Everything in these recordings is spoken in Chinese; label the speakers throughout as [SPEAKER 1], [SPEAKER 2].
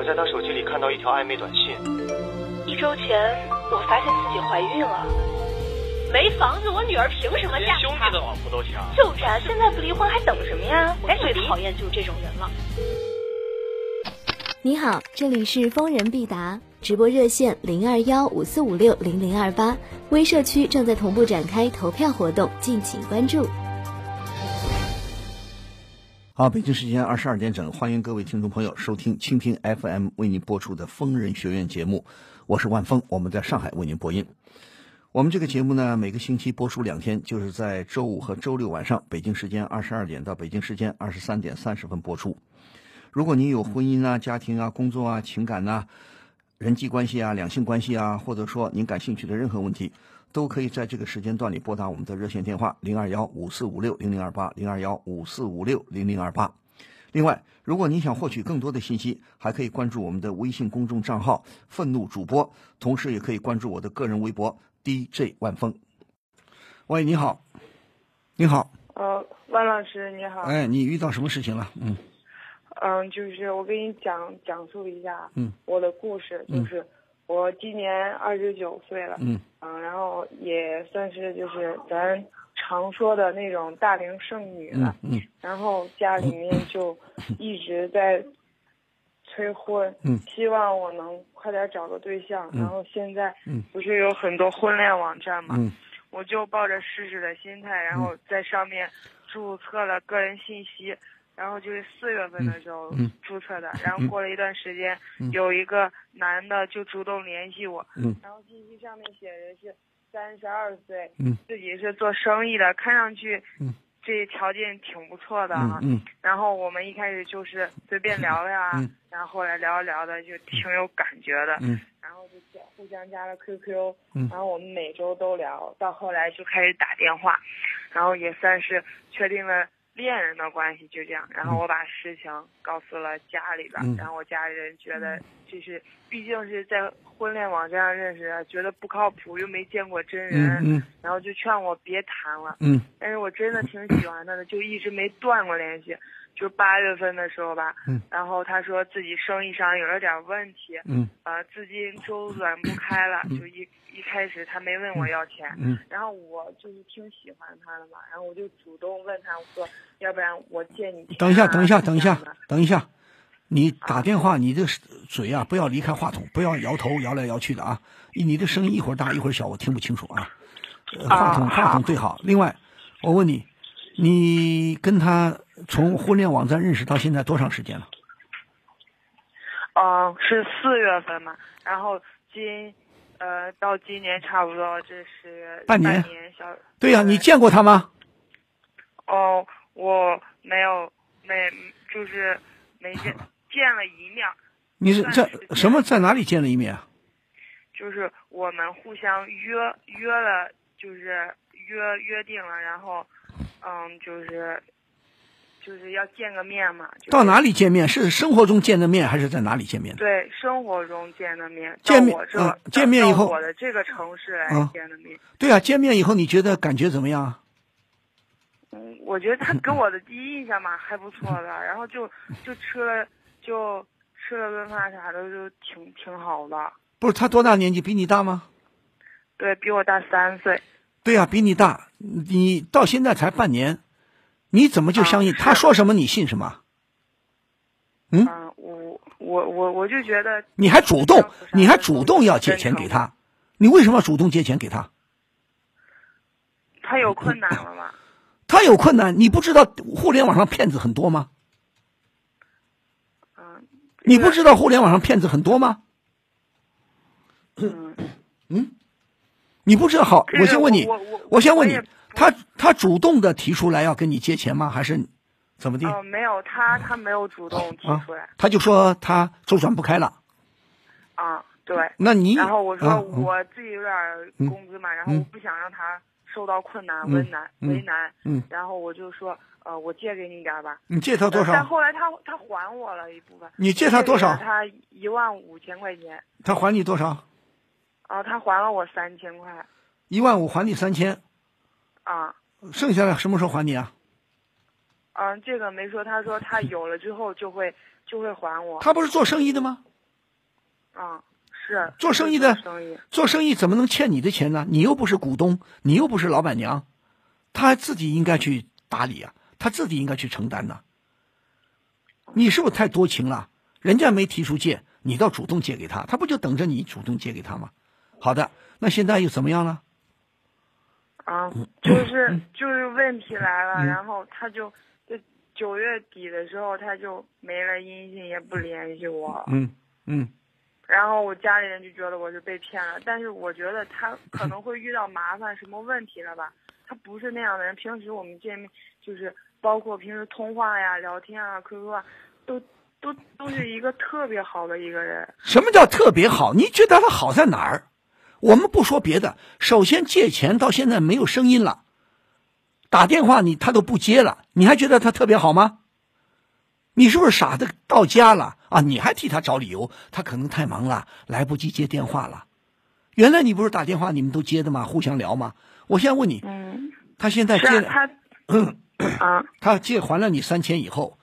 [SPEAKER 1] 我在他手机里看到一条暧昧短信。
[SPEAKER 2] 一周前，我发现自己怀孕了。没房子，我女儿凭什么嫁
[SPEAKER 1] 连兄弟的老婆都抢。
[SPEAKER 2] 就是啊，现在不离婚还等什么呀？我最讨厌就是这种人了。
[SPEAKER 3] 你好，这里是疯人必答直播热线零二幺五四五六零零二八，微社区正在同步展开投票活动，敬请关注。
[SPEAKER 4] 好，北京时间二十二点整，欢迎各位听众朋友收听蜻蜓 FM 为您播出的疯人学院节目，我是万峰，我们在上海为您播音。我们这个节目呢，每个星期播出两天，就是在周五和周六晚上，北京时间二十二点到北京时间二十三点三十分播出。如果您有婚姻啊、家庭啊、工作啊、情感呐、人际关系啊、两性关系啊，或者说您感兴趣的任何问题，都可以在这个时间段里拨打我们的热线电话零二幺五四五六零零二八零二幺五四五六零零二八。另外，如果您想获取更多的信息，还可以关注我们的微信公众账号“愤怒主播”，同时也可以关注我的个人微博 DJ 万峰。喂，你好，你好，
[SPEAKER 5] 呃，万老师你好。
[SPEAKER 4] 哎，你遇到什么事情了？嗯
[SPEAKER 5] 嗯，就是我给你讲讲述一下
[SPEAKER 4] 嗯
[SPEAKER 5] 我的故事，
[SPEAKER 4] 嗯
[SPEAKER 5] 就是我今年二十九岁了，
[SPEAKER 4] 嗯。
[SPEAKER 5] 嗯，然后也算是就是咱常说的那种大龄剩女了，
[SPEAKER 4] 嗯嗯。
[SPEAKER 5] 然后家里面就一直在催婚，
[SPEAKER 4] 嗯。
[SPEAKER 5] 希望我能快点找个对象，
[SPEAKER 4] 嗯。
[SPEAKER 5] 然后现在
[SPEAKER 4] 嗯。
[SPEAKER 5] 不是有很多婚恋网站嘛，
[SPEAKER 4] 嗯。
[SPEAKER 5] 我就抱着试试的心态，然后在上面注册了个人信息，然后就是四月份的时候
[SPEAKER 4] 嗯
[SPEAKER 5] 注册的，然后过了一段时间，
[SPEAKER 4] 嗯
[SPEAKER 5] 有一个男的就主动联系我，
[SPEAKER 4] 嗯
[SPEAKER 5] 然后信息上面写的是三十二岁，
[SPEAKER 4] 嗯
[SPEAKER 5] 自己是做生意的，看上去
[SPEAKER 4] 嗯
[SPEAKER 5] 这条件挺不错的啊。
[SPEAKER 4] 嗯嗯
[SPEAKER 5] 然后我们一开始就是随便聊呀，
[SPEAKER 4] 嗯
[SPEAKER 5] 然后后来聊着聊的就挺有感觉的，
[SPEAKER 4] 嗯
[SPEAKER 5] 然后就互相加了 QQ，、
[SPEAKER 4] 嗯
[SPEAKER 5] 然后我们每周都聊，到后来就开始打电话，然后也算是确定了恋人的关系，就这样。然后我把事情告诉了家里边，
[SPEAKER 4] 嗯
[SPEAKER 5] 然后我家里人觉得就是毕竟是在婚恋网站上认识的，觉得不靠谱，又没见过真人，
[SPEAKER 4] 嗯嗯
[SPEAKER 5] 然后就劝我别谈了。
[SPEAKER 4] 嗯
[SPEAKER 5] 但是我真的挺喜欢他的，就一直没断过联系。就八月份的时候吧，
[SPEAKER 4] 嗯
[SPEAKER 5] 然后他说自己生意上有了点问题，
[SPEAKER 4] 嗯
[SPEAKER 5] 呃，资金周转不开了，就一一开始他没问我要钱，
[SPEAKER 4] 嗯
[SPEAKER 5] 然后我就是挺喜欢他的嘛，然后我就主动问他，我说要不然我借你钱啊、
[SPEAKER 4] 等一下，等一下，等一下等一下，你打电话，你这嘴啊，不要离开话筒，不要摇头摇来摇去的啊！你的声音一会儿大一会儿小，我听不清楚啊。呃话筒
[SPEAKER 5] 啊
[SPEAKER 4] 话筒最好。另外，我问你，你跟他从婚恋网站认识到现在多长时间了？
[SPEAKER 5] 嗯，是四月份嘛，然后今，呃，到今年差不多这是
[SPEAKER 4] 半年
[SPEAKER 5] 年小。
[SPEAKER 4] 对呀、你见过他吗？
[SPEAKER 5] 哦，我没有，没，就是没见见了一面，
[SPEAKER 4] 你是在什么在哪里见了一面啊？
[SPEAKER 5] 就是我们互相约约了，就是约约定了，然后，嗯，就是就是要见个面嘛。就是、
[SPEAKER 4] 到哪里见面？是生活中见的面，还是在哪里见面的？
[SPEAKER 5] 对，生活中见的面，
[SPEAKER 4] 见
[SPEAKER 5] 我这、
[SPEAKER 4] 嗯见面以后
[SPEAKER 5] 我的这个城市来
[SPEAKER 4] 嗯
[SPEAKER 5] 见的面。
[SPEAKER 4] 对啊，见面以后你觉得感觉怎么样啊？
[SPEAKER 5] 嗯，我觉得他给我的第一印象嘛 还不错的，然后就就吃了就吃了顿饭啥的，就挺挺好的。
[SPEAKER 4] 不是他多大年纪？比你大吗？
[SPEAKER 5] 对比我大三岁，
[SPEAKER 4] 对呀、比你大，你到现在才半年，你怎么就相信、
[SPEAKER 5] 啊
[SPEAKER 4] 他说什么你信什么？嗯
[SPEAKER 5] 嗯、我我我我就觉得
[SPEAKER 4] 你还主动你还主动要借钱给他，你为什么要主动借钱给他？
[SPEAKER 5] 他有困难了吗？
[SPEAKER 4] 他有困难，你不知道互联网上骗子很多吗？
[SPEAKER 5] 嗯，
[SPEAKER 4] 你不知道互联网上骗子很多吗？
[SPEAKER 5] 嗯嗯，
[SPEAKER 4] 你不知道好，我先问你，
[SPEAKER 5] 我我
[SPEAKER 4] 我先问你他他主动的提出来要跟你借钱吗？还是怎么的？
[SPEAKER 5] 哦，没有，他他没有主动提
[SPEAKER 4] 啊
[SPEAKER 5] 出来
[SPEAKER 4] 他就说他周转不开了，
[SPEAKER 5] 啊，对。
[SPEAKER 4] 那你
[SPEAKER 5] 然后我说我自己有点工资嘛，然后
[SPEAKER 4] 嗯
[SPEAKER 5] 我不想让他受到困难、
[SPEAKER 4] 嗯
[SPEAKER 5] 为难、
[SPEAKER 4] 嗯
[SPEAKER 5] 为难，
[SPEAKER 4] 嗯
[SPEAKER 5] 然后我就说，呃，我借给你点儿吧。
[SPEAKER 4] 你借他多少
[SPEAKER 5] 但
[SPEAKER 4] 少？
[SPEAKER 5] 后来他他还我了一部分。
[SPEAKER 4] 你借他多少
[SPEAKER 5] 借他一万五千块钱，
[SPEAKER 4] 他还你多少？
[SPEAKER 5] 啊，他还了我三千块，
[SPEAKER 4] 一万五还你三千，
[SPEAKER 5] 啊，
[SPEAKER 4] 剩下的什么时候还你啊？
[SPEAKER 5] 嗯，这个没说，他说他有了之后就会就会还我。
[SPEAKER 4] 他不是做生意的吗？
[SPEAKER 5] 啊，是
[SPEAKER 4] 做生意的
[SPEAKER 5] 做生意，
[SPEAKER 4] 做生意怎么能欠你的钱呢？你又不是股东，你又不是老板娘，他自己应该去打理啊，他自己应该去承担呐、你是不是太多情了？人家没提出借，你倒主动借给他，他不就等着你主动借给他吗？好的，那现在又怎么样了？
[SPEAKER 5] 啊，
[SPEAKER 4] 嗯
[SPEAKER 5] 就是就是问题来了，然后他就就九月底的时候他就没了音信，也不联系我，
[SPEAKER 4] 嗯嗯，
[SPEAKER 5] 然后我家里人就觉得我是被骗了，但是我觉得他可能会遇到麻烦，什么问题了吧？他不是那样的人，平时我们见面就是包括平时通话呀、聊天啊、QQ 啊，都都都是一个特别好的一个人。
[SPEAKER 4] 什么叫特别好？你觉得他好在哪儿？我们不说别的，首先借钱到现在没有声音了，打电话你他都不接了，你还觉得他特别好吗？你是不是傻的到家了啊？你还替他找理由，他可能太忙了，来不及接电话了。原来你不是打电话你们都接的吗？互相聊吗？我现在问你，
[SPEAKER 5] 嗯，
[SPEAKER 4] 他现在
[SPEAKER 5] 是
[SPEAKER 4] 借
[SPEAKER 5] 啊，他啊，
[SPEAKER 4] 他借还了你三千以后，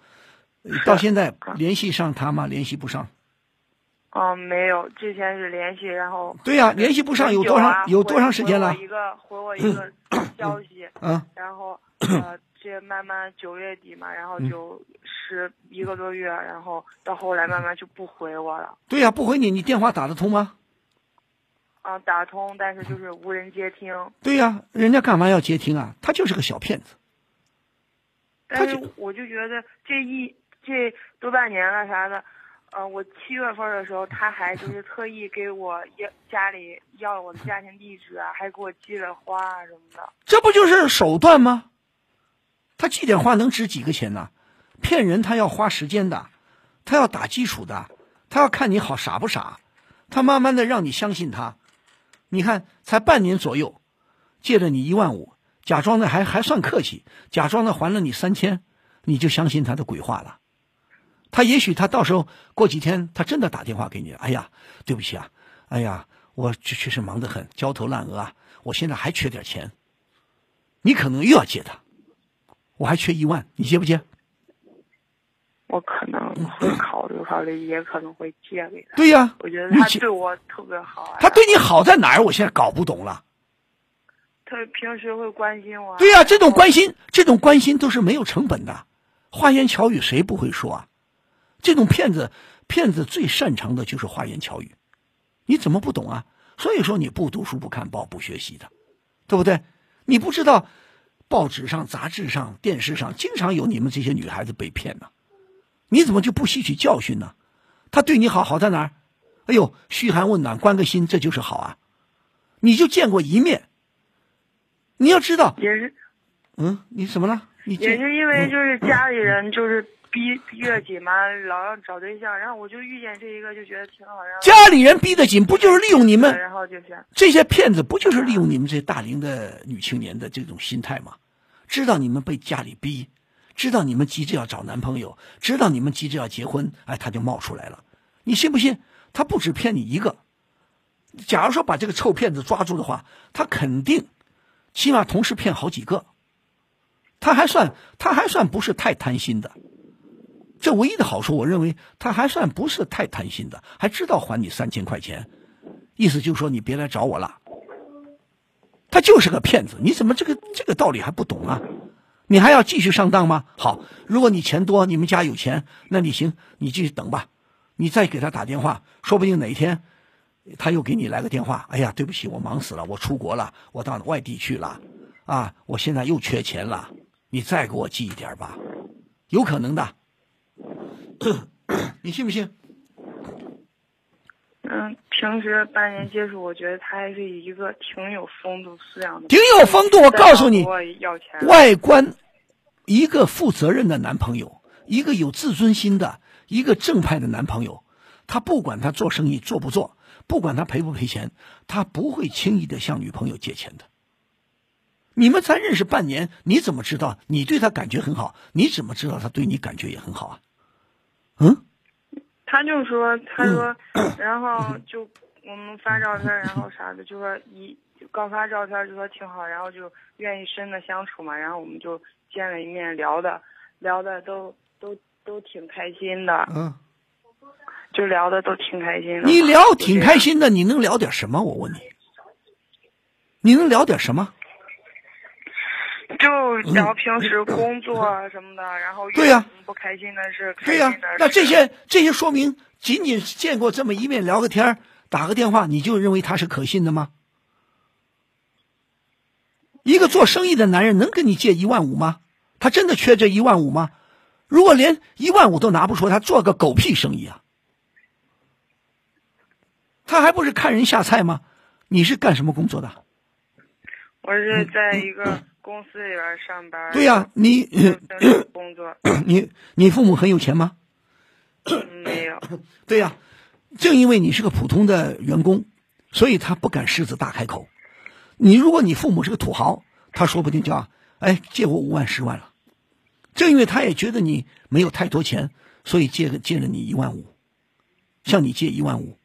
[SPEAKER 4] 呃到现在联系上他吗？联系不上。
[SPEAKER 5] 哦，没有，之前是联系，然后
[SPEAKER 4] 对呀、联系不上有多长有多长时间了
[SPEAKER 5] 一个回我一个 消息，
[SPEAKER 4] 嗯
[SPEAKER 5] 然后 呃，这慢慢九月底嘛，然后
[SPEAKER 4] 嗯
[SPEAKER 5] 就十一个多月，然后到后来慢慢就不回我了，
[SPEAKER 4] 对呀、不回你，你电话打得通吗？
[SPEAKER 5] 啊，打通，但是就是无人接听，
[SPEAKER 4] 对呀、人家干嘛要接听啊？他就是个小骗子。
[SPEAKER 5] 但
[SPEAKER 4] 是
[SPEAKER 5] 我就觉得这一这都半年了啥的。呃，我七月份的时候，他还就是特意给我要家里要我的家庭地址啊，还给我寄了花啊什么的。
[SPEAKER 4] 这不就是手段吗？他寄点花能值几个钱呢？骗人他要花时间的，他要打基础的，他要看你好傻不傻，他慢慢的让你相信他。你看，才半年左右，借了你一万五，假装的还还算客气，假装的还了你三千，你就相信他的鬼话了。他也许他到时候过几天，他真的打电话给你。哎呀，对不起啊，哎呀，我确确实忙得很，焦头烂额啊，我现在还缺点钱。你可能又要借他，我还缺一万，你接不接？
[SPEAKER 5] 我可能会考虑考虑，也可能会借给他。
[SPEAKER 4] 对呀、
[SPEAKER 5] 我觉得他对我特别好啊。
[SPEAKER 4] 他对你好在哪儿？我现在搞不懂了。
[SPEAKER 5] 他平时会关心我。
[SPEAKER 4] 对呀、这种关心，这种关心都是没有成本的，花言巧语谁不会说啊？这种骗子，骗子最擅长的就是花言巧语，你怎么不懂啊？所以说你不读书不看报不学习的，对不对？你不知道，报纸上、杂志上、电视上经常有你们这些女孩子被骗呢，你怎么就不吸取教训呢？他对你好好在哪儿？哎呦，嘘寒问暖，关个心，这就是好啊！你就见过一面，你要知道，
[SPEAKER 5] 也是
[SPEAKER 4] 嗯，你怎么了？你
[SPEAKER 5] 也
[SPEAKER 4] 这
[SPEAKER 5] 是因为就是家里人就是逼逼得紧嘛，老让找对象，然后我就遇见这一个就觉得挺好，然后
[SPEAKER 4] 家里人逼得紧，不就是利用你们
[SPEAKER 5] 然后就是
[SPEAKER 4] 这些骗子？不就是利用你们这些大龄的女青年的这种心态吗？知道你们被家里逼，知道你们急着要找男朋友，知道你们急着要结婚，哎，他就冒出来了。你信不信？他不止骗你一个。假如说把这个臭骗子抓住的话，他肯定起码同时骗好几个。他还算他还算不是太贪心的，这唯一的好处，我认为他还算不是太贪心的，还知道还你三千块钱，意思就是说你别来找我了。他就是个骗子，你怎么这个这个道理还不懂啊？你还要继续上当吗？好，如果你钱多，你们家有钱，那你行，你继续等吧。你再给他打电话，说不定哪一天他又给你来个电话。哎呀，对不起，我忙死了，我出国了，我到外地去了，啊，我现在又缺钱了，你再给我寄一点吧，有可能的。你信不信？
[SPEAKER 5] 嗯，平时半年接触，我觉得他还是一个挺有风度素养的，
[SPEAKER 4] 挺有风度，我告诉你外观一个负责任的男朋友，一个有自尊心的，一个正派的男朋友，他不管他做生意做不做，不管他赔不赔钱，他不会轻易的向女朋友借钱的。你们才认识半年，你怎么知道你对他感觉很好？你怎么知道他对你感觉也很好啊？嗯，
[SPEAKER 5] 他就说，他说，然后就我们发照片，然后啥的，就说一刚发照片就说挺好，然后就愿意深的相处嘛，然后我们就见了一面，聊的聊的都都都挺开心的，
[SPEAKER 4] 嗯，
[SPEAKER 5] 就聊的都挺开心的。
[SPEAKER 4] 你聊挺开
[SPEAKER 5] 心。
[SPEAKER 4] 心的，你能聊点什么？我问你，你能聊点什么？
[SPEAKER 5] 就聊平时工作啊什么的，然后遇
[SPEAKER 4] 对呀
[SPEAKER 5] 到什么不开心的事、
[SPEAKER 4] 对呀。那这些这些说明，仅仅是见过这么一面，聊个天儿打个电话，你就认为他是可信的吗？一个做生意的男人能跟你借一万五吗？他真的缺这一万五吗？如果连一万五都拿不出，他做个狗屁生意啊！他还不是看人下菜吗？你是干什么工作的？
[SPEAKER 5] 我是在一个公司里边上班。
[SPEAKER 4] 对呀、你
[SPEAKER 5] 工作
[SPEAKER 4] 你你父母很有钱吗？
[SPEAKER 5] 嗯没有。
[SPEAKER 4] 对呀、正因为你是个普通的员工，所以他不敢狮子大开口。你如果你父母是个土豪，他说不定就要哎借我五万十万了。正因为他也觉得你没有太多钱，所以借个借了你一万五，向你借一万五。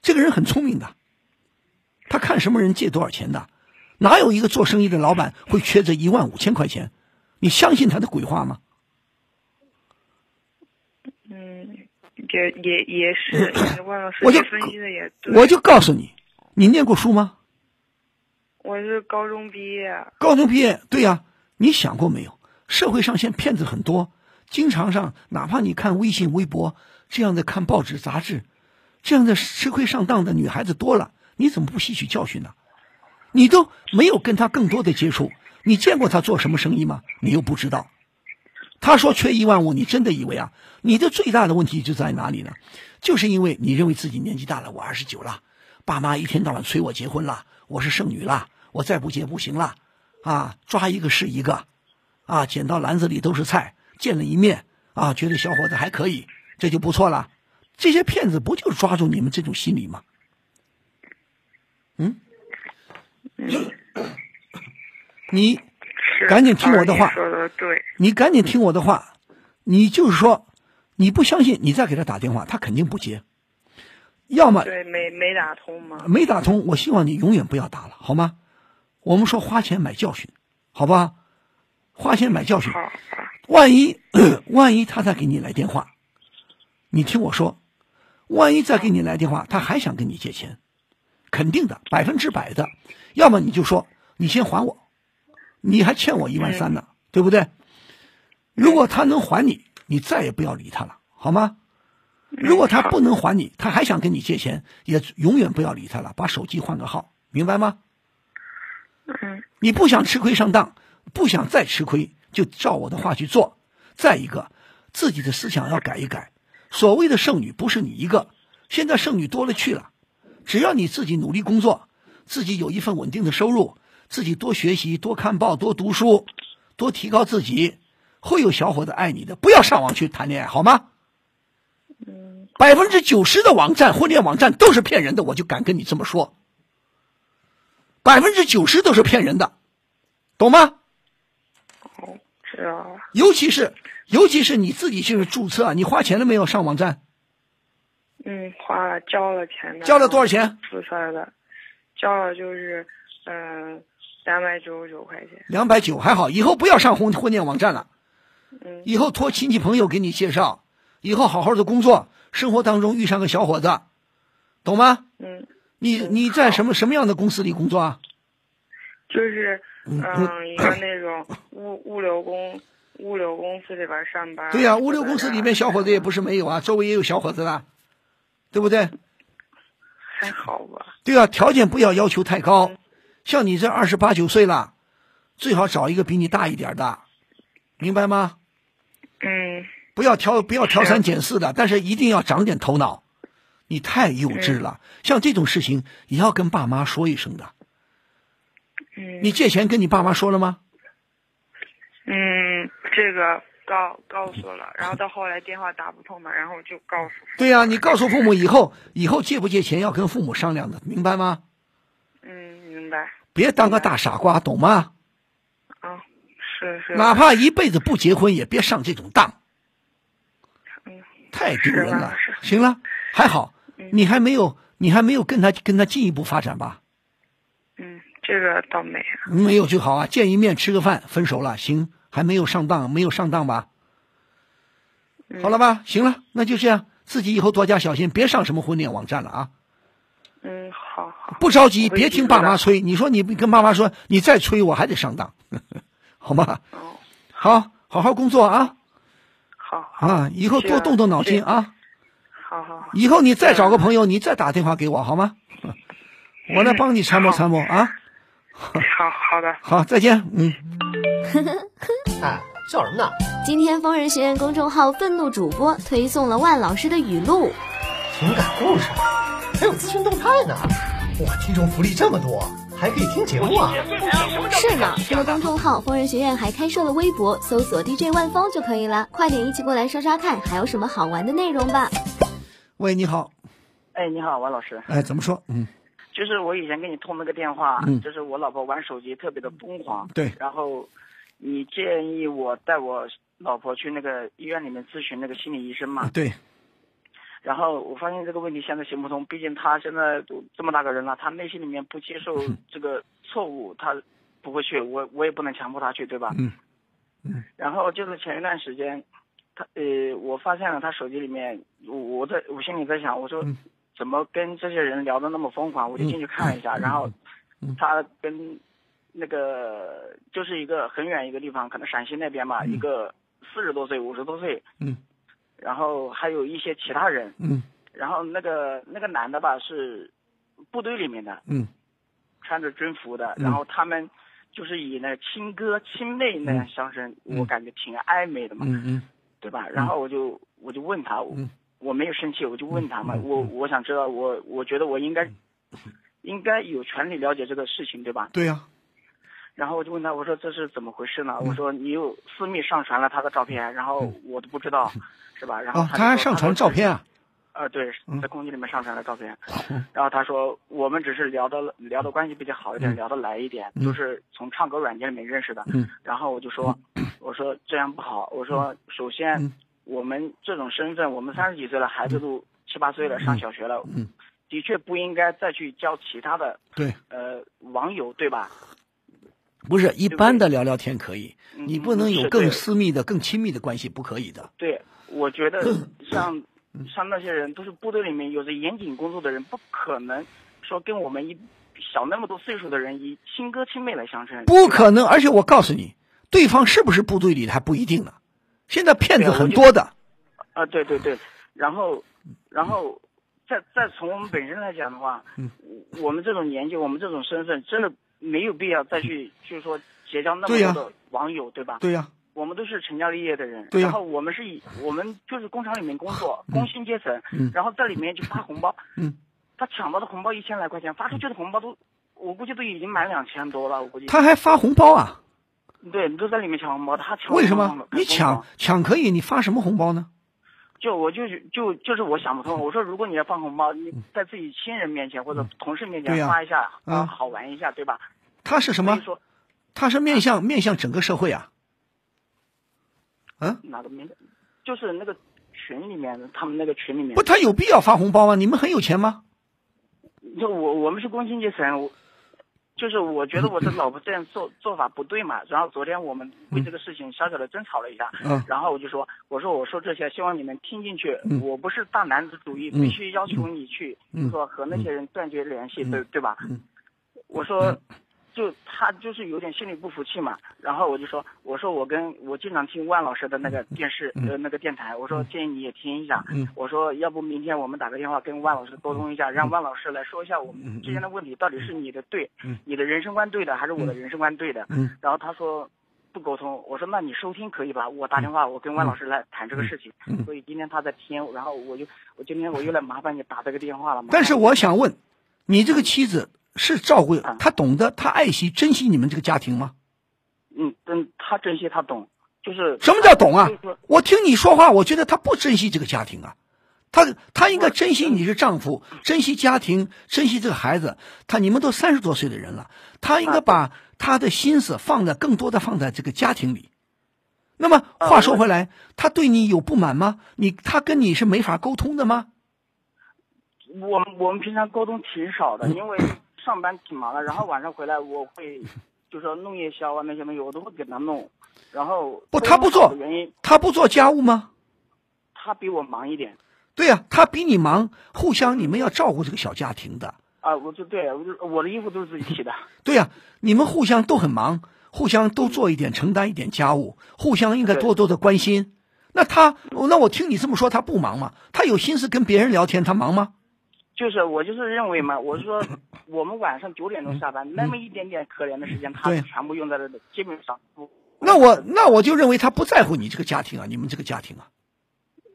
[SPEAKER 4] 这个人很聪明的，他看什么人借多少钱的，哪有一个做生意的老板会缺这一万五千块钱？你相信他的鬼话吗？
[SPEAKER 5] 嗯，也也也是，你问了
[SPEAKER 4] 我就
[SPEAKER 5] 分析的也对。
[SPEAKER 4] 我就告诉你，你念过书吗？
[SPEAKER 5] 我是高中毕业，
[SPEAKER 4] 高中毕业，对呀、你想过没有？社会上现在骗子很多，经常上，哪怕你看微信、微博这样的，看报纸、杂志，这样的吃亏上当的女孩子多了，你怎么不吸取教训呢？你都没有跟他更多的接触，你见过他做什么生意吗？你又不知道。他说缺一万五，你真的以为啊？你的最大的问题就在哪里呢？就是因为你认为自己年纪大了，我二十九了，爸妈一天到晚催我结婚了，我是剩女了，我再不结不行了，啊，抓一个是一个，啊，捡到篮子里都是菜，见了一面啊，觉得小伙子还可以，这就不错了。这些骗子不就是抓住你们这种心理吗？嗯，你
[SPEAKER 5] 是
[SPEAKER 4] 赶紧听我的话
[SPEAKER 5] 说的对，
[SPEAKER 4] 你赶紧听我的话，你就是说你不相信，你再给他打电话，他肯定不接。要么
[SPEAKER 5] 对没没打通吗？
[SPEAKER 4] 没打通，我希望你永远不要打了，好吗？我们说花钱买教训，好吧？花钱买教训，万一 万一他再给你来电话，你听我说，万一再给你来电话，他还想跟你借钱，肯定的，百分之百的。要么你就说你先还我，你还欠我一万三呢，对不对？如果他能还你，你再也不要理他了，好吗？如果他不能还你，他还想跟你借钱，也永远不要理他了，把手机换个号，明白吗？
[SPEAKER 5] 嗯
[SPEAKER 4] 你不想吃亏上当，不想再吃亏，就照我的话去做。再一个，自己的思想要改一改。所谓的剩女不是你一个，现在剩女多了去了。只要你自己努力工作，自己有一份稳定的收入，自己多学习、多看报、多读书，多提高自己，会有小伙子爱你的。不要上网去谈恋爱，好吗？百分之九十的网站、婚恋网站都是骗人的，我就敢跟你这么说。百分之九十都是骗人的，懂吗？
[SPEAKER 5] 哦，知道了。
[SPEAKER 4] 尤其是尤其是你自己去注册，你花钱了没有？上网站
[SPEAKER 5] 嗯，花了交了钱的。
[SPEAKER 4] 交了多少钱？
[SPEAKER 5] 注册的，交了就是嗯两百九十九块钱。
[SPEAKER 4] 两百九，还好。以后不要上婚婚恋网站了，
[SPEAKER 5] 嗯
[SPEAKER 4] 以后托亲戚朋友给你介绍，以后好好的工作，生活当中遇上个小伙子，懂吗？
[SPEAKER 5] 嗯，
[SPEAKER 4] 你你在什么什么样的公司里工作啊？
[SPEAKER 5] 就是嗯一个那种物物流公物流公司里边上班。
[SPEAKER 4] 对呀、物流公司里面小伙子也不是没有啊，周围也有小伙子的，对不对？
[SPEAKER 5] 还好吧。
[SPEAKER 4] 对啊，条件不要要求太高，像你这二十八九岁了，最好找一个比你大一点的，明白吗？
[SPEAKER 5] 嗯
[SPEAKER 4] 不要挑不要挑三拣四的，但是一定要长点头脑。你太幼稚了，像这种事情也要跟爸妈说一声的。
[SPEAKER 5] 嗯。
[SPEAKER 4] 你借钱跟你爸妈说了吗？
[SPEAKER 5] 嗯，这个告告诉了，然后到后来电话打不通嘛，然后就告诉。
[SPEAKER 4] 对呀、你告诉父母以后，以后借不借钱要跟父母商量的，明白吗？
[SPEAKER 5] 嗯，明白。
[SPEAKER 4] 别当个大傻瓜，懂吗？
[SPEAKER 5] 啊，是是。
[SPEAKER 4] 哪怕一辈子不结婚，也别上这种当，
[SPEAKER 5] 嗯
[SPEAKER 4] 太丢人了行了，还好，你还没有，你还没有跟他跟他进一步发展吧？
[SPEAKER 5] 嗯，这个倒没有。
[SPEAKER 4] 没有就好啊，见一面吃个饭，分手了，行，还没有上当，没有上当吧？
[SPEAKER 5] 嗯
[SPEAKER 4] 好了吧，行了，那就这样，自己以后多加小心，别上什么婚恋网站了啊！
[SPEAKER 5] 嗯，好好。
[SPEAKER 4] 不着急，别听爸妈催。你说你跟妈妈说，你再催我还得上当，好吗？
[SPEAKER 5] 哦，
[SPEAKER 4] 好，好好工作啊
[SPEAKER 5] 好好
[SPEAKER 4] 啊！以后多动动脑筋。啊！
[SPEAKER 5] 好好好，
[SPEAKER 4] 以后你再找个朋友，你再打电话给我好吗？我来帮你参谋参谋啊！
[SPEAKER 5] 好好的。
[SPEAKER 4] 好，再见。嗯。
[SPEAKER 6] 哎，笑什么呢？
[SPEAKER 3] 今天疯人学院公众号愤怒主播推送了万老师的语录。
[SPEAKER 6] 情感故事，还有资讯动态呢。哇，听众福利这么多，还可以听节目啊！
[SPEAKER 3] 是呢，除了公众号，疯人学院还开设了微博，搜索 DJ 万峰就可以了。快点一起过来刷刷看，还有什么好玩的内容吧。
[SPEAKER 4] 喂，你好。
[SPEAKER 7] 哎，你好，王老师。
[SPEAKER 4] 哎，怎么说？嗯，
[SPEAKER 7] 就是我以前给你通了个电话，
[SPEAKER 4] 嗯
[SPEAKER 7] 就是我老婆玩手机特别的疯狂，
[SPEAKER 4] 对
[SPEAKER 7] 然后你建议我带我老婆去那个医院里面咨询那个心理医生嘛，
[SPEAKER 4] 对，
[SPEAKER 7] 然后我发现这个问题现在行不通，毕竟他现在都这么大个人了，他内心里面不接受这个错误，他不会去，我我也不能强迫他去，对吧？
[SPEAKER 4] 嗯。嗯。
[SPEAKER 7] 然后就是前一段时间，他呃，我发现了他手机里面，我我在我心里在想，我说
[SPEAKER 4] 嗯。
[SPEAKER 7] 怎么跟这些人聊的那么疯狂？我就进去看了一下，然后
[SPEAKER 4] 嗯。
[SPEAKER 7] 他跟那个就是一个很远一个地方，可能陕西那边嘛，一个四十多岁、五十多岁，
[SPEAKER 4] 嗯。
[SPEAKER 7] 然后还有一些其他人，
[SPEAKER 4] 嗯。
[SPEAKER 7] 然后那个那个男的吧是部队里面的，
[SPEAKER 4] 嗯。
[SPEAKER 7] 穿着军服的，
[SPEAKER 4] 嗯。
[SPEAKER 7] 然后他们就是以那亲哥亲妹那样相称，我感觉挺暧昧的嘛，
[SPEAKER 4] 嗯嗯。
[SPEAKER 7] 对吧？然后我就我就问他，我
[SPEAKER 4] 嗯
[SPEAKER 7] 我没有生气，我就问他嘛，
[SPEAKER 4] 嗯
[SPEAKER 7] 我我想知道，我我觉得我应该应该有权利了解这个事情，对吧？
[SPEAKER 4] 对呀、
[SPEAKER 7] 然后我就问他，我说这是怎么回事呢？
[SPEAKER 4] 嗯
[SPEAKER 7] 我说你又私密上传了他的照片，然后我都不知道，是吧？然后
[SPEAKER 4] 哦，
[SPEAKER 7] 他
[SPEAKER 4] 他还上传照片
[SPEAKER 7] 啊？
[SPEAKER 4] 啊？
[SPEAKER 7] 呃，对
[SPEAKER 4] 嗯，
[SPEAKER 7] 在空间里面上传了照片，然后他说我们只是聊的聊的关系比较好一点，
[SPEAKER 4] 嗯
[SPEAKER 7] 聊得来一点，
[SPEAKER 4] 嗯
[SPEAKER 7] 都是从唱歌软件里面认识的。
[SPEAKER 4] 嗯
[SPEAKER 7] 然后我就说，我说这样不好，我说首先
[SPEAKER 4] 嗯
[SPEAKER 7] 我们这种身份，我们三十几岁了，孩子都七八岁了，上小学了，
[SPEAKER 4] 嗯，
[SPEAKER 7] 的确不应该再去交其他的
[SPEAKER 4] 对，
[SPEAKER 7] 呃网友，对吧？
[SPEAKER 4] 不是一般的聊聊天可以，
[SPEAKER 7] 嗯
[SPEAKER 4] 你不能有更私密的、更亲密的关系，不可以的。
[SPEAKER 7] 对，我觉得 像
[SPEAKER 4] 嗯。
[SPEAKER 7] 像那些人都是部队里面有着严谨工作的人，不可能说跟我们一小那么多岁数的人以亲哥亲妹来相称。
[SPEAKER 4] 不可能，而且我告诉你，对方是不是部队里的还不一定呢。现在骗子很多的，
[SPEAKER 7] 啊，对对对，然后，然后，再再从我们本身来讲的话，
[SPEAKER 4] 嗯。
[SPEAKER 7] 我们这种年纪，我们这种身份，真的没有必要再去，就是说结交那么多的网友，对吧？
[SPEAKER 4] 对呀、
[SPEAKER 7] 我们都是成家立业的人，然后我们是以我们就是工厂里面工作，工薪阶层，
[SPEAKER 4] 嗯
[SPEAKER 7] 然后在里面就发红包，
[SPEAKER 4] 嗯，
[SPEAKER 7] 他抢到的红包一千来块钱，发出去的红包都，我估计都已经满两千多了，我估计。
[SPEAKER 4] 他还发红包啊？
[SPEAKER 7] 对，你都在里面抢红包，他抢
[SPEAKER 4] 为什么？你抢抢可以，你发什么红包呢？
[SPEAKER 7] 就我就是就就是我想不通，我说如果你要放红包，你在自己亲人面前或者同事面前发一下，
[SPEAKER 4] 啊
[SPEAKER 7] 啊，好玩一下，对吧？
[SPEAKER 4] 他是什么他是面向面向整个社会啊？嗯，
[SPEAKER 7] 哪个面？就是那个群里面，他们那个群里面
[SPEAKER 4] 不，，他有必要发红包吗？你们很有钱吗？
[SPEAKER 7] 就我我们是工薪阶层，我就是我觉得我的老婆这样做做法不对嘛。然后昨天我们为这个事情小小的争吵了一下，
[SPEAKER 4] 嗯
[SPEAKER 7] 然后我就说，我说我说这些，希望你们听进去。
[SPEAKER 4] 嗯
[SPEAKER 7] 我不是大男子主义，
[SPEAKER 4] 嗯
[SPEAKER 7] 必须要求你去，
[SPEAKER 4] 嗯
[SPEAKER 7] 说和那些人断绝联系，
[SPEAKER 4] 嗯
[SPEAKER 7] 对对吧？
[SPEAKER 4] 嗯
[SPEAKER 7] 我说，就他就是有点心里不服气嘛。然后我就说，我说我跟我经常听万老师的那个电视、
[SPEAKER 4] 嗯。
[SPEAKER 7] 呃那个电台，我说建议你也听一下。
[SPEAKER 4] 嗯。
[SPEAKER 7] 我说要不明天我们打个电话跟万老师沟通一下，让万老师来说一下我们之间的问题到底是你的对，
[SPEAKER 4] 嗯。
[SPEAKER 7] 你的人生观对的还是我的人生观对的？
[SPEAKER 4] 嗯。
[SPEAKER 7] 然后他说不沟通，我说那你收听可以吧？我打电话我跟万老师来谈这个事情，所以今天他在听，然后我就我今天我又来麻烦你打这个电话了嘛。
[SPEAKER 4] 但是我想问，你这个妻子是照顾
[SPEAKER 7] 啊
[SPEAKER 4] 她懂得，他爱惜珍惜你们这个家庭吗？
[SPEAKER 7] 嗯嗯，他珍惜他懂，就是
[SPEAKER 4] 什么叫懂啊？我听你说话，我觉得他不珍惜这个家庭啊。他他应该珍惜你是丈夫，珍惜家庭，珍惜这个孩子。他你们都三十多岁的人了，他应该把他的心思放在更多的放在这个家庭里。那么话说回来，他对你有不满吗？你他跟你是没法沟通的吗？
[SPEAKER 7] 我们我们平常沟通挺少
[SPEAKER 4] 嗯
[SPEAKER 7] 的，因为上班挺忙的，然后晚上回来我会，就说弄夜宵啊那些东西我都会给他弄，然后
[SPEAKER 4] 不，他不做
[SPEAKER 7] 原因，
[SPEAKER 4] 他不做家务吗？
[SPEAKER 7] 他比我忙一点，
[SPEAKER 4] 对呀、他比你忙，互相你们要照顾这个小家庭的。
[SPEAKER 7] 啊，我就对我就我的衣服都是自己洗的。
[SPEAKER 4] 对呀、你们互相都很忙，互相都做一点，承担一点家务，互相应该多多的关心。那他，那我听你这么说，他不忙吗？他有心思跟别人聊天，他忙吗？
[SPEAKER 7] 就是我就是认为嘛，我是说，我们晚上九点钟下班，那么一点点可怜的时间，他
[SPEAKER 4] 对
[SPEAKER 7] 全部用在了，基本上不。
[SPEAKER 4] 那我那我就认为他不在乎你这个家庭啊，你们这个家庭啊。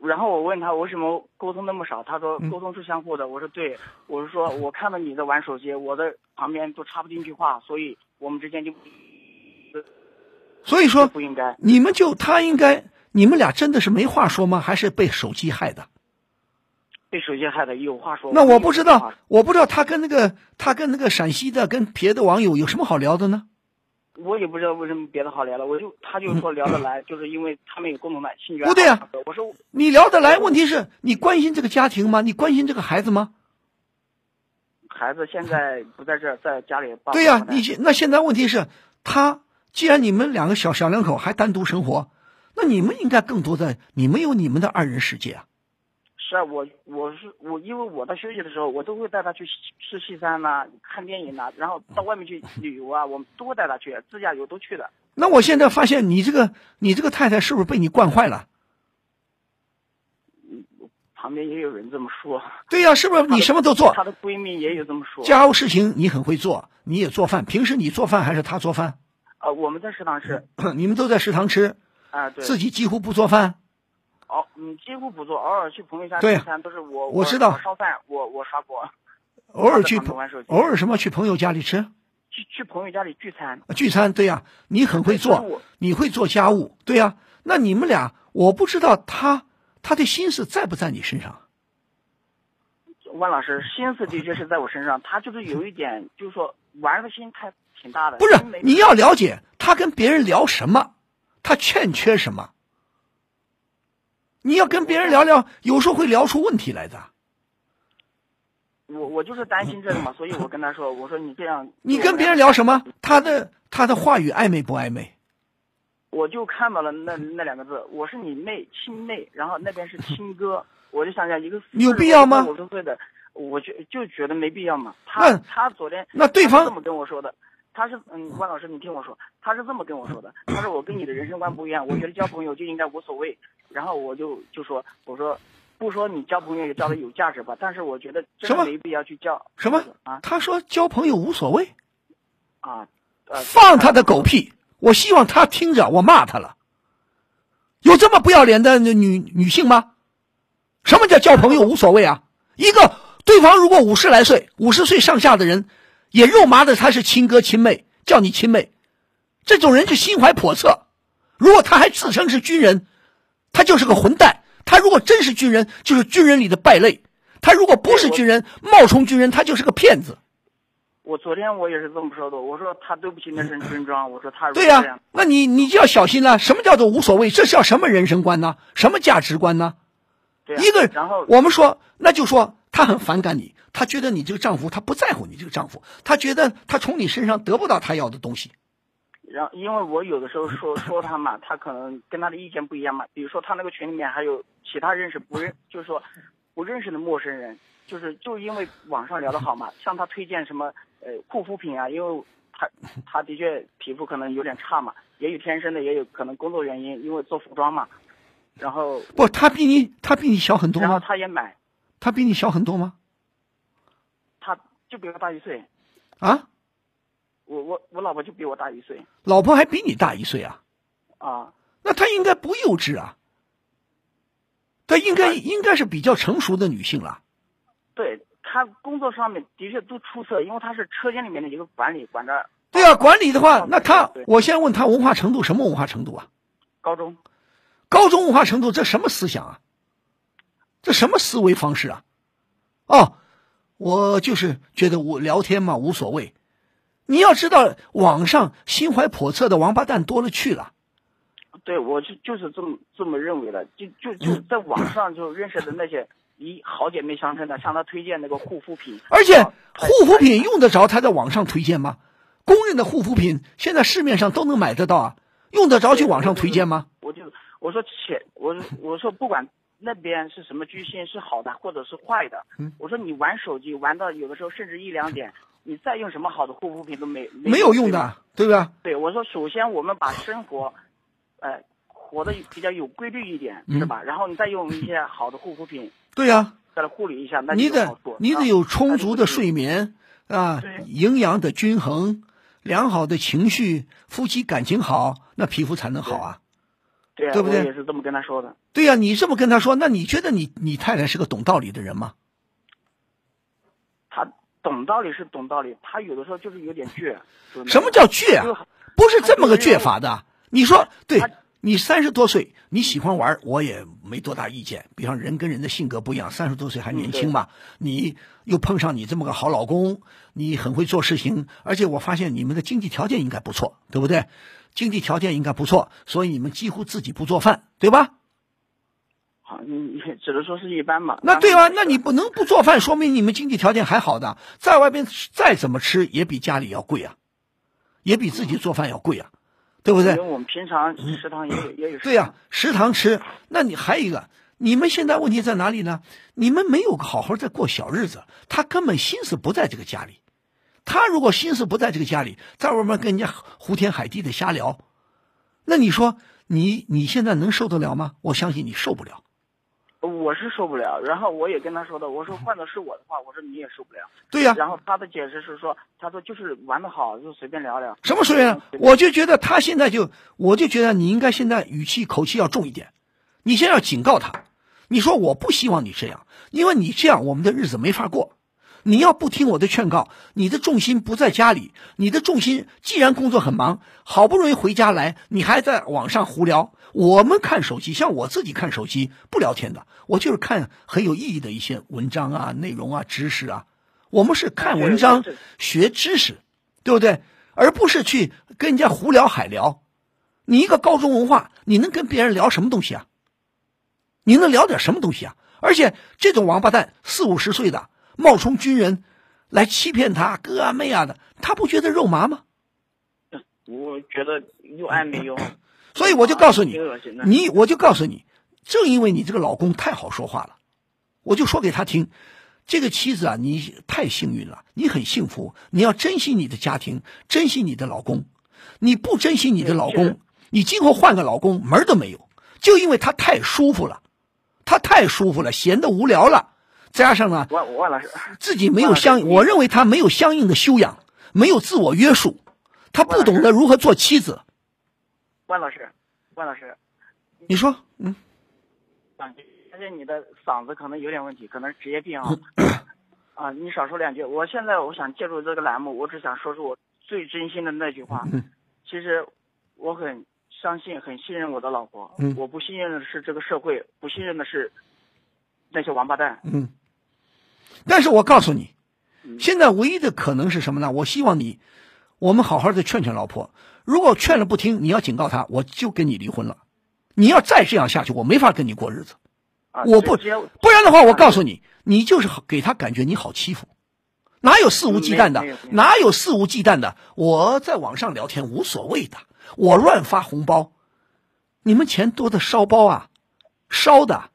[SPEAKER 7] 然后我问他为什么沟通那么少，他说
[SPEAKER 4] 嗯
[SPEAKER 7] 沟通是相互的。我说对，我是说我看到你在玩手机，我的旁边都插不进去话，所以我们之间就
[SPEAKER 4] 所以说，
[SPEAKER 7] 不应该。
[SPEAKER 4] 你们就他应该，你们俩真的是没话说吗？还是被手机害的？
[SPEAKER 7] 被手机害的，有话说。
[SPEAKER 4] 那我不知道，我不知道他跟那个他跟那个陕西的跟别的网友有什么好聊的呢？
[SPEAKER 7] 我也不知道为什么别的好聊了，我就他就说聊得来，就是因为他们有共同的兴趣爱好。
[SPEAKER 4] 不对呀
[SPEAKER 7] 我说
[SPEAKER 4] 你聊得来，问题是你关心这个家庭吗？你关心这个孩子吗？
[SPEAKER 7] 孩子现在不在这儿，在家里。
[SPEAKER 4] 对呀、你现那现在问题是，他既然你们两个小小两口还单独生活，那你们应该更多的，你们有你们的二人世界啊。
[SPEAKER 7] 是啊，我我是我，因为我在休息的时候，我都会带他去吃西餐呐、看电影呐、然后到外面去旅游啊，我们都会带他去，自驾游都去的。
[SPEAKER 4] 那我现在发现你这个你这个太太是不是被你惯坏了？
[SPEAKER 7] 旁边也有人这么说，
[SPEAKER 4] 对呀、是不是你什么都做？
[SPEAKER 7] 她的闺蜜也有这么说。
[SPEAKER 4] 家务事情你很会做，你也做饭。平时你做饭还是她做饭？
[SPEAKER 7] 啊，我们在食堂吃，
[SPEAKER 4] 你们都在食堂吃，
[SPEAKER 7] 啊，对，
[SPEAKER 4] 自己几乎不做饭。
[SPEAKER 7] 哦，你，几乎不做，偶尔去朋友家聚餐都是我，
[SPEAKER 4] 我知道
[SPEAKER 7] 烧饭，我我刷锅，
[SPEAKER 4] 偶尔去
[SPEAKER 7] 他在旁边玩手机
[SPEAKER 4] 偶尔什么去朋友家里吃
[SPEAKER 7] 去去朋友家里聚餐。
[SPEAKER 4] 聚餐，对呀、你很会做你会做家务，对呀、那你们俩，我不知道他他的心思在不在你身上？
[SPEAKER 7] 万老师心思的确是在我身上，他就是有一点，就是说玩的心太挺大的。
[SPEAKER 4] 不是，你要了解他跟别人聊什么，他欠缺什么。你要跟别人聊聊，有时候会聊出问题来的。
[SPEAKER 7] 我我就是担心这个嘛，所以我跟他说，我说你这样，
[SPEAKER 4] 你跟别人聊什么？他的他的话语暧昧不暧昧？
[SPEAKER 7] 我就看到了那那两个字，我是你妹亲妹，然后那边是亲哥，我就想想一个
[SPEAKER 4] 有必要吗
[SPEAKER 7] 五十岁的，我就就觉得没必要嘛。
[SPEAKER 4] 那
[SPEAKER 7] 他他昨天
[SPEAKER 4] 那对方
[SPEAKER 7] 这么跟我说的，他是嗯，万老师你听我说，他是这么跟我说的，他说我跟你的人生观不一样，我觉得交朋友就应该无所谓，然后我就就说我说。不说你交朋友也交的有价值吧，但是我觉得真的没必要去交
[SPEAKER 4] 什么
[SPEAKER 7] 啊
[SPEAKER 4] 他说交朋友无所谓，
[SPEAKER 7] 啊，呃，
[SPEAKER 4] 放他的狗屁！我希望他听着，我骂他了。有这么不要脸的女女性吗？什么叫交朋友无所谓啊？一个对方如果五十来岁、五十岁上下的人，也肉麻的他是亲哥亲妹，叫你亲妹，这种人就心怀叵测。如果他还自称是军人，他就是个混蛋。他如果真是军人，就是军人里的败类；他如果不是军人，冒充军人，他就是个骗子。
[SPEAKER 7] 我昨天我也是这么说的，我说他对不起那身军装，我说他
[SPEAKER 4] 对呀、那你你就要小心了。什么叫做无所谓？这叫什么人生观呢？什么价值观呢？一个
[SPEAKER 7] 然后
[SPEAKER 4] 我们说，那就说他很反感你，她觉得你这个丈夫他不在乎你这个丈夫，她觉得她从你身上得不到她要的东西。
[SPEAKER 7] 然后因为我有的时候说 说他嘛，他可能跟他的意见不一样嘛，比如说他那个群里面还有其他认识不认，就是说不认识的陌生人，就是就因为网上聊得好嘛，向他推荐什么呃护肤品啊，因为他他的确皮肤可能有点差嘛，也有天生的，也有可能工作原因，因为做服装嘛，然后
[SPEAKER 4] 不，他比你他比你小很多
[SPEAKER 7] 然后
[SPEAKER 4] 吗？
[SPEAKER 7] 他也买，
[SPEAKER 4] 他比你小很多吗？
[SPEAKER 7] 他就比我大一岁，
[SPEAKER 4] 啊，
[SPEAKER 7] 我我我老婆就比我大一岁
[SPEAKER 4] 老婆还比你大一岁啊，
[SPEAKER 7] 啊。
[SPEAKER 4] 那她应该不幼稚啊，她应该应该是比较成熟的女性了。
[SPEAKER 7] 对他工作上面的确都出色，因为他是车间里面的一个管理，管着
[SPEAKER 4] 对啊，管理的话，那他，我先问他文化程度什么文化程度啊？
[SPEAKER 7] 高中。
[SPEAKER 4] 高中文化程度，这什么思想啊？这什么思维方式啊？哦，我就是觉得我聊天嘛无所谓。你要知道，网上心怀叵测的王八蛋多了去了。
[SPEAKER 7] 对，我就就是这么这么认为的，就就就在网上就认识的那些以好姐妹相称的，向他推荐那个护肤品，
[SPEAKER 4] 而且
[SPEAKER 7] 啊
[SPEAKER 4] 护肤品用得着他在网上推荐吗？公认的护肤品现在市面上都能买得到啊，用得着去网上推荐吗？
[SPEAKER 7] 我就我说且我我说不管那边是什么居心，是好的或者是坏的。
[SPEAKER 4] 嗯
[SPEAKER 7] 我说你玩手机玩到有的时候甚至一两点，你再用什么好的护肤品都没
[SPEAKER 4] 没有用的，对不？
[SPEAKER 7] 对，对我说首先我们把生活，呃，活得比较有规律一点，
[SPEAKER 4] 嗯
[SPEAKER 7] 是吧？然后你再用一些好的护肤品
[SPEAKER 4] 对呀、
[SPEAKER 7] 再来护理一下，那
[SPEAKER 4] 你得。你得
[SPEAKER 7] 啊
[SPEAKER 4] 有充足的睡眠啊，营养的均衡，良好的情绪，夫妻感情好，那皮肤才能好啊。
[SPEAKER 7] 对啊，
[SPEAKER 4] 对不对
[SPEAKER 7] 我也是这么跟他说的。
[SPEAKER 4] 对呀、你这么跟他说，那你觉得你你太太是个懂道理的人吗？
[SPEAKER 7] 他懂道理是懂道理，他有的时候就是有点倔。
[SPEAKER 4] 什么叫倔啊？不是这么个倔法的。你说对，你三十多岁，你喜欢玩，我也没多大意见。比方人跟人的性格不一样，三十多岁还年轻嘛，你又碰上你这么个好老公，你很会做事情，而且我发现你们的经济条件应该不错，对不对？经济条件应该不错，所以你们几乎自己不做饭，对吧？
[SPEAKER 7] 好，你你只能说是一般嘛。
[SPEAKER 4] 那对吧？那你不能不做饭，说明你们经济条件还好的，在外边再怎么吃也比家里要贵啊，也比自己做饭要贵啊，对不对
[SPEAKER 7] 因为？我们平常食堂也有也有。
[SPEAKER 4] 对呀、食堂吃。那你还有一个，你们现在问题在哪里呢？你们没有好好在过小日子，他根本心思不在这个家里。他如果心思不在这个家里，在外面跟人家胡天海地的瞎聊，那你说你你现在能受得了吗？我相信你受不了。
[SPEAKER 7] 我是受不了，然后我也跟他说的，我说换的是我的话，我说你也受不了。
[SPEAKER 4] 对呀、
[SPEAKER 7] 然后他的解释是说，他说就是玩的好，就随便聊聊。
[SPEAKER 4] 什么随便？我就觉得他现在就，我就觉得你应该现在语气口气要重一点，你先要警告他，你说我不希望你这样，因为你这样我们的日子没法过。你要不听我的劝告，你的重心不在家里，你的重心既然工作很忙，好不容易回家来，你还在网上胡聊。我们看手机，像我自己看手机不聊天的，我就是看很有意义的一些文章啊、内容啊、知识啊。我们是看文章学知识，对不对？而不是去跟人家胡聊海聊。你一个高中文化，你能跟别人聊什么东西啊？你能聊点什么东西啊？而且这种王八蛋，四五十岁的冒充军人来欺骗他哥啊妹啊的，他不觉得肉麻吗？
[SPEAKER 7] 我觉得又爱美又。
[SPEAKER 4] 所以我就告诉你你我就告诉你，正因为你这个老公太好说话了，我就说给他听，这个妻子啊，你太幸运了，你很幸福，你要珍惜你的家庭，珍惜你的老公。你不珍惜你的老公，你今后换个老公门儿都没有，就因为他太舒服了，他太舒服了，闲的无聊了，再加上呢，
[SPEAKER 7] 万万老师，
[SPEAKER 4] 自己没有相，我认为他没有相应的修养，没有自我约束，他不懂得如何做妻子。
[SPEAKER 7] 万老师，万老师，
[SPEAKER 4] 你说，嗯，
[SPEAKER 7] 感觉而且你的嗓子可能有点问题，可能是职业病啊。啊，你少说两句。我现在我想借助这个栏目，我只想说出我最真心的那句话。
[SPEAKER 4] 嗯
[SPEAKER 7] 其实我很相信、很信任我的老婆。
[SPEAKER 4] 嗯
[SPEAKER 7] 我不信任的是这个社会，不信任的是那些王八蛋。
[SPEAKER 4] 嗯，但是我告诉你，
[SPEAKER 7] 嗯
[SPEAKER 4] 现在唯一的可能是什么呢？我希望你，我们好好的劝劝老婆。如果劝了不听，你要警告她，我就跟你离婚了。你要再这样下去，我没法跟你过日子。
[SPEAKER 7] 啊，
[SPEAKER 4] 我不不然的话，我告诉你，你就是好给他感觉你好欺负，哪有肆无忌惮的哪有肆无忌惮的？我在网上聊天无所谓的，我乱发红包，你们钱多的烧包啊，烧的，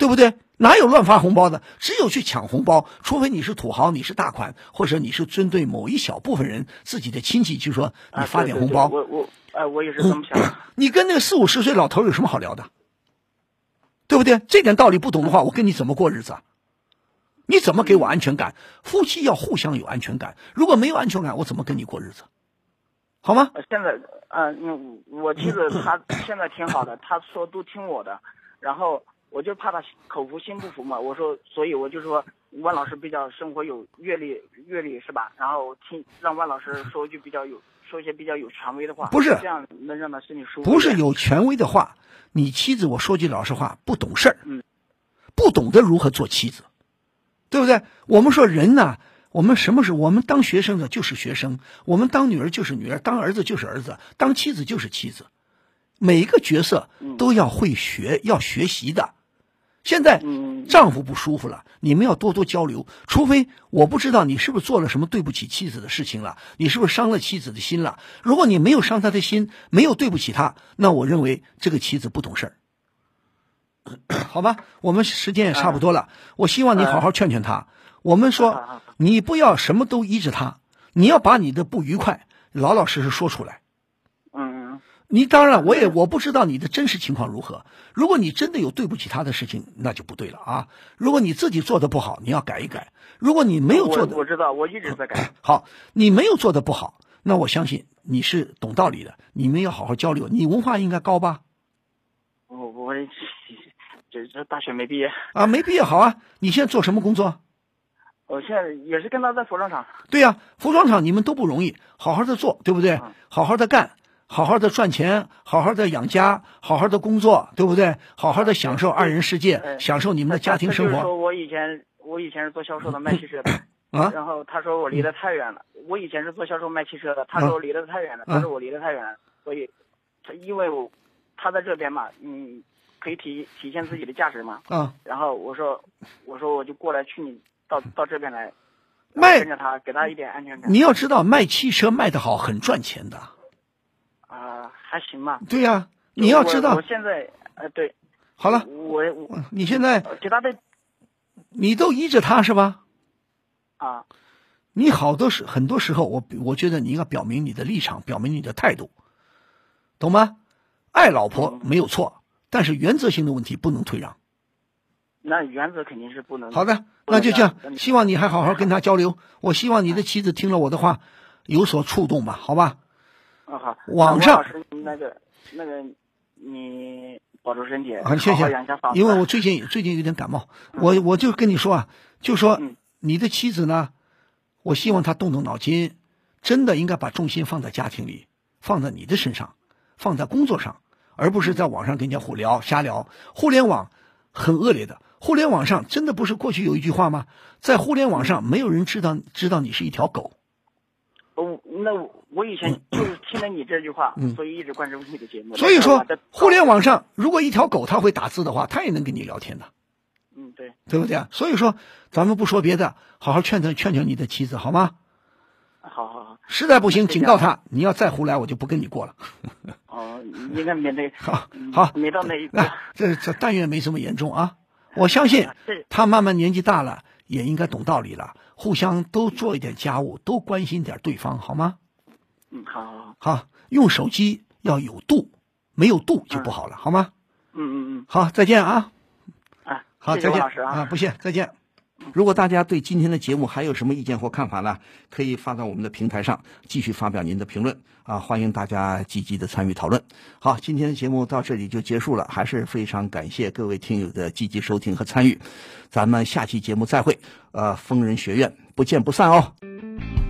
[SPEAKER 4] 对不对？哪有乱发红包的？只有去抢红包，除非你是土豪，你是大款，或者你是针对某一小部分人自己的亲戚，就说你
[SPEAKER 7] 啊
[SPEAKER 4] 发
[SPEAKER 7] 对对对
[SPEAKER 4] 点红包。
[SPEAKER 7] 我我哎，我也是这么想的。
[SPEAKER 4] 你跟那个四五十岁老头有什么好聊的？对不对？这点道理不懂的话，我跟你怎么过日子啊？你怎么给我安全感？夫妻要互相有安全感，如果没有安全感，我怎么跟你过日子？好吗？
[SPEAKER 7] 呃现在，呃，嗯，我妻子她现在挺好的，她说都听我的，然后我就怕他口服心不服嘛，我说，所以我就说万老师比较生活有阅历，阅历是吧？然后听让万老师说一句比较有，说一些比较有权威的话，
[SPEAKER 4] 不是
[SPEAKER 7] 这样能让他心里舒服。
[SPEAKER 4] 不是，有权威的话，你妻子，我说句老实话，不懂事儿，
[SPEAKER 7] 嗯
[SPEAKER 4] 不懂得如何做妻子，对不对？我们说人呐、我们什么时候？我们当学生的就是学生，我们当女儿就是女儿，当儿子就是儿子，当妻子就是妻子。每一个角色
[SPEAKER 7] 嗯
[SPEAKER 4] 都要会学，要学习的。现在
[SPEAKER 7] 嗯
[SPEAKER 4] 丈夫不舒服了，你们要多多交流。除非我不知道你是不是做了什么对不起妻子的事情了，你是不是伤了妻子的心了？如果你没有伤她的心，没有对不起她，那我认为这个妻子不懂事儿。好吧，我们时间也差不多了，我希望你好好劝劝他。我们说你不要什么都依着他，你要把你的不愉快老老实实说出来。你当然，我也我不知道你的真实情况如何。如果你真的有对不起他的事情，那就不对了啊。如果你自己做的不好，你要改一改。如果你没有做的
[SPEAKER 7] 我我知道，我一直在改。
[SPEAKER 4] 好，你没有做的不好，那我相信你是懂道理的。你们要好好交流。你文化应该高吧？
[SPEAKER 7] 我我这这大学没毕业，
[SPEAKER 4] 啊，没毕业好啊。你现在做什么工作？
[SPEAKER 7] 我现在也是跟他在服装厂。
[SPEAKER 4] 对呀、服装厂你们都不容易，好好的做，对不对
[SPEAKER 7] 嗯？
[SPEAKER 4] 好好的干，好好的赚钱，好好的养家，好好的工作，对不对？好好的享受二人世界，
[SPEAKER 7] 呃
[SPEAKER 4] 享受你们的家庭生活
[SPEAKER 7] 我以前我以前是做销售的，卖汽车的。
[SPEAKER 4] 啊。
[SPEAKER 7] 然后他说我离得太远了。我以前是做销售卖汽车的，他说我离得太远了。
[SPEAKER 4] 嗯
[SPEAKER 7] 他说我离得太远了，所以他因为我他在这边嘛，嗯，可以体体现自己的价值嘛。
[SPEAKER 4] 啊，
[SPEAKER 7] 然后我说我说我就过来去你到到这边来，
[SPEAKER 4] 卖
[SPEAKER 7] 跟着他，给他一点安全感。
[SPEAKER 4] 你要知道，卖汽车卖得好很赚钱的。
[SPEAKER 7] 啊、还行吧。
[SPEAKER 4] 对呀、你要知道
[SPEAKER 7] 我我。现在呃对，
[SPEAKER 4] 好了，
[SPEAKER 7] 我我
[SPEAKER 4] 你现在
[SPEAKER 7] 呃给他的
[SPEAKER 4] 你都依着他是吧？
[SPEAKER 7] 啊
[SPEAKER 4] 你好多时很多时候，我我觉得你应该表明你的立场，表明你的态度，懂吗？爱老婆
[SPEAKER 7] 嗯
[SPEAKER 4] 没有错，但是原则性的问题不能退让。
[SPEAKER 7] 那原则肯定是不能。
[SPEAKER 4] 好的，那就这样。希望你还好好跟他交流。我希望你的妻子听了我的话，有所触动吧，好吧？
[SPEAKER 7] 嗯好。
[SPEAKER 4] 网上
[SPEAKER 7] 那个那个你保重身体，
[SPEAKER 4] 啊，谢谢。因为我最近最近有点感冒，我我就跟你说啊，就说
[SPEAKER 7] 嗯
[SPEAKER 4] 你的妻子呢，我希望她动动脑筋，真的应该把重心放在家庭里，放在你的身上，放在工作上，而不是在网上跟人家胡聊瞎聊。互联网很恶劣的，互联网上真的不是过去有一句话吗？在互联网上，没有人知道知道你是一条狗。
[SPEAKER 7] 哦，那我我以前就是听了你这句话，
[SPEAKER 4] 嗯
[SPEAKER 7] 所以一直关注你的节目。
[SPEAKER 4] 所以说互联网上如果一条狗它会打字的话，它也能跟你聊天的。
[SPEAKER 7] 嗯对，
[SPEAKER 4] 对不对啊？所以说，咱们不说别的，好好劝劝劝劝你的妻子好吗？
[SPEAKER 7] 好好好，
[SPEAKER 4] 实在不行，警告他，你要再胡来，我就不跟你过了。
[SPEAKER 7] 哦，应该没那
[SPEAKER 4] 好
[SPEAKER 7] 嗯
[SPEAKER 4] 好
[SPEAKER 7] 没到那一步。
[SPEAKER 4] 这这但愿没这么严重啊！我相信他慢慢年纪大了，也应该懂道理了，互相都做一点家务，都关心点对方，好吗？
[SPEAKER 7] 嗯，好好
[SPEAKER 4] 好，用手机要有度，没有度就不好了，好吗？
[SPEAKER 7] 嗯嗯嗯，
[SPEAKER 4] 好，再见啊！
[SPEAKER 7] 啊，
[SPEAKER 4] 好，
[SPEAKER 7] 谢谢
[SPEAKER 4] 再见
[SPEAKER 7] 王老师啊，
[SPEAKER 4] 不谢，再见。如果大家对今天的节目还有什么意见或看法呢？可以发到我们的平台上，继续发表您的评论啊！欢迎大家积极的参与讨论。好，今天的节目到这里就结束了，还是非常感谢各位听友的积极收听和参与。咱们下期节目再会，呃，疯人学院不见不散哦。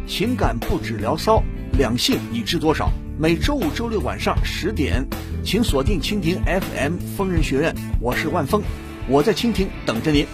[SPEAKER 4] 情感不止聊骚，两性你知多少？每周五、周六晚上十点，请锁定蜻蜓 FM 疯人学院，我是万峰，我在蜻蜓等着您。